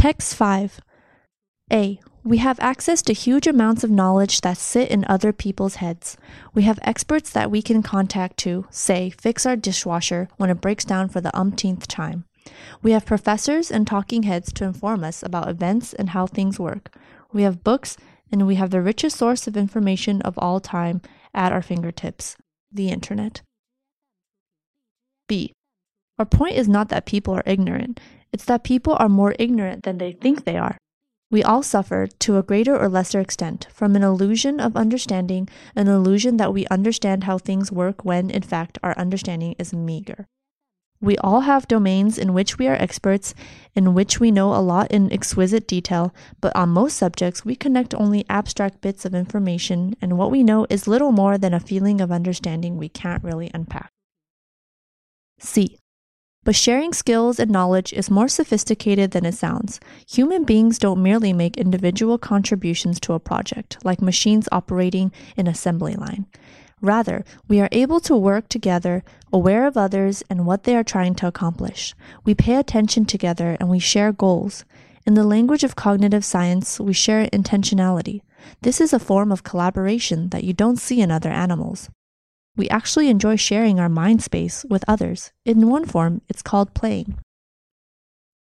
Text 5. A. We have access to huge amounts of knowledge that sit in other people's heads. We have experts that we can contact to, say, fix our dishwasher when it breaks down for the umpteenth time. We have professors and talking heads to inform us about events and how things work. We have books, and we have the richest source of information of all time at our fingertips the internet. B. Our point is not that people are ignorant, it's that people are more ignorant than they think they are. We all suffer, to a greater or lesser extent, from an illusion of understanding, an illusion that we understand how things work when, in fact, our understanding is meager. We all have domains in which we are experts, in which we know a lot in exquisite detail, but on most subjects we connect only abstract bits of information, and what we know is little more than a feeling of understanding we can't really unpack. C. But sharing skills and knowledge is more sophisticated than it sounds. Human beings don't merely make individual contributions to a project, like machines operating an assembly line. Rather, we are able to work together, aware of others and what they are trying to accomplish. We pay attention together and we share goals. In the language of cognitive science, we share intentionality. This is a form of collaboration that you don't see in other animals. We actually enjoy sharing our mind space with others. In one form, it's called playing.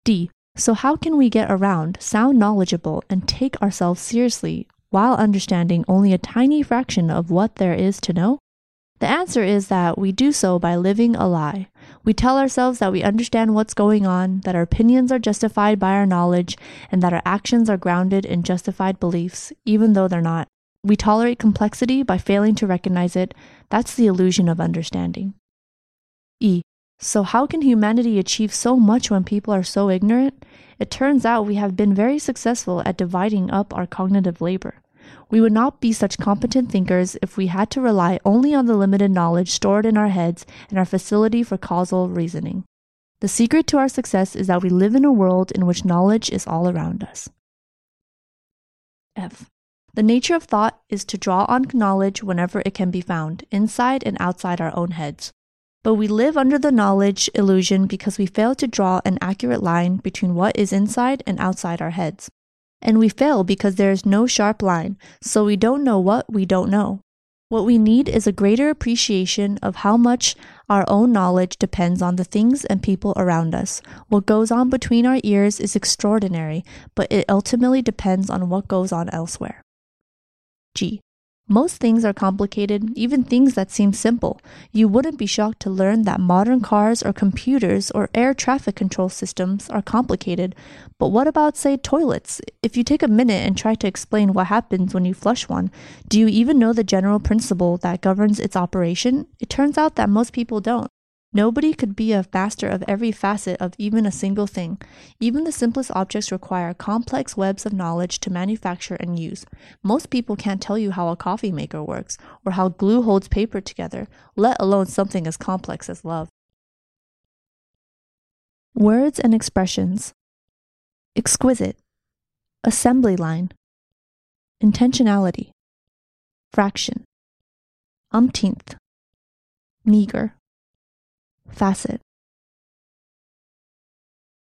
D. So, how can we get around, sound knowledgeable, and take ourselves seriously while understanding only a tiny fraction of what there is to know? The answer is that we do so by living a lie. We tell ourselves that we understand what's going on, that our opinions are justified by our knowledge, and that our actions are grounded in justified beliefs, even though they're not. We tolerate complexity by failing to recognize it. That's the illusion of understanding. E. So, how can humanity achieve so much when people are so ignorant? It turns out we have been very successful at dividing up our cognitive labor. We would not be such competent thinkers if we had to rely only on the limited knowledge stored in our heads and our facility for causal reasoning. The secret to our success is that we live in a world in which knowledge is all around us. F. The nature of thought is to draw on knowledge whenever it can be found, inside and outside our own heads. But we live under the knowledge illusion because we fail to draw an accurate line between what is inside and outside our heads. And we fail because there is no sharp line, so we don't know what we don't know. What we need is a greater appreciation of how much our own knowledge depends on the things and people around us. What goes on between our ears is extraordinary, but it ultimately depends on what goes on elsewhere. G. Most things are complicated, even things that seem simple. You wouldn't be shocked to learn that modern cars or computers or air traffic control systems are complicated. But what about, say, toilets? If you take a minute and try to explain what happens when you flush one, do you even know the general principle that governs its operation? It turns out that most people don't. Nobody could be a master of every facet of even a single thing. Even the simplest objects require complex webs of knowledge to manufacture and use. Most people can't tell you how a coffee maker works or how glue holds paper together, let alone something as complex as love. Words and expressions. Exquisite, assembly line, intentionality, fraction, umpteenth, meager facet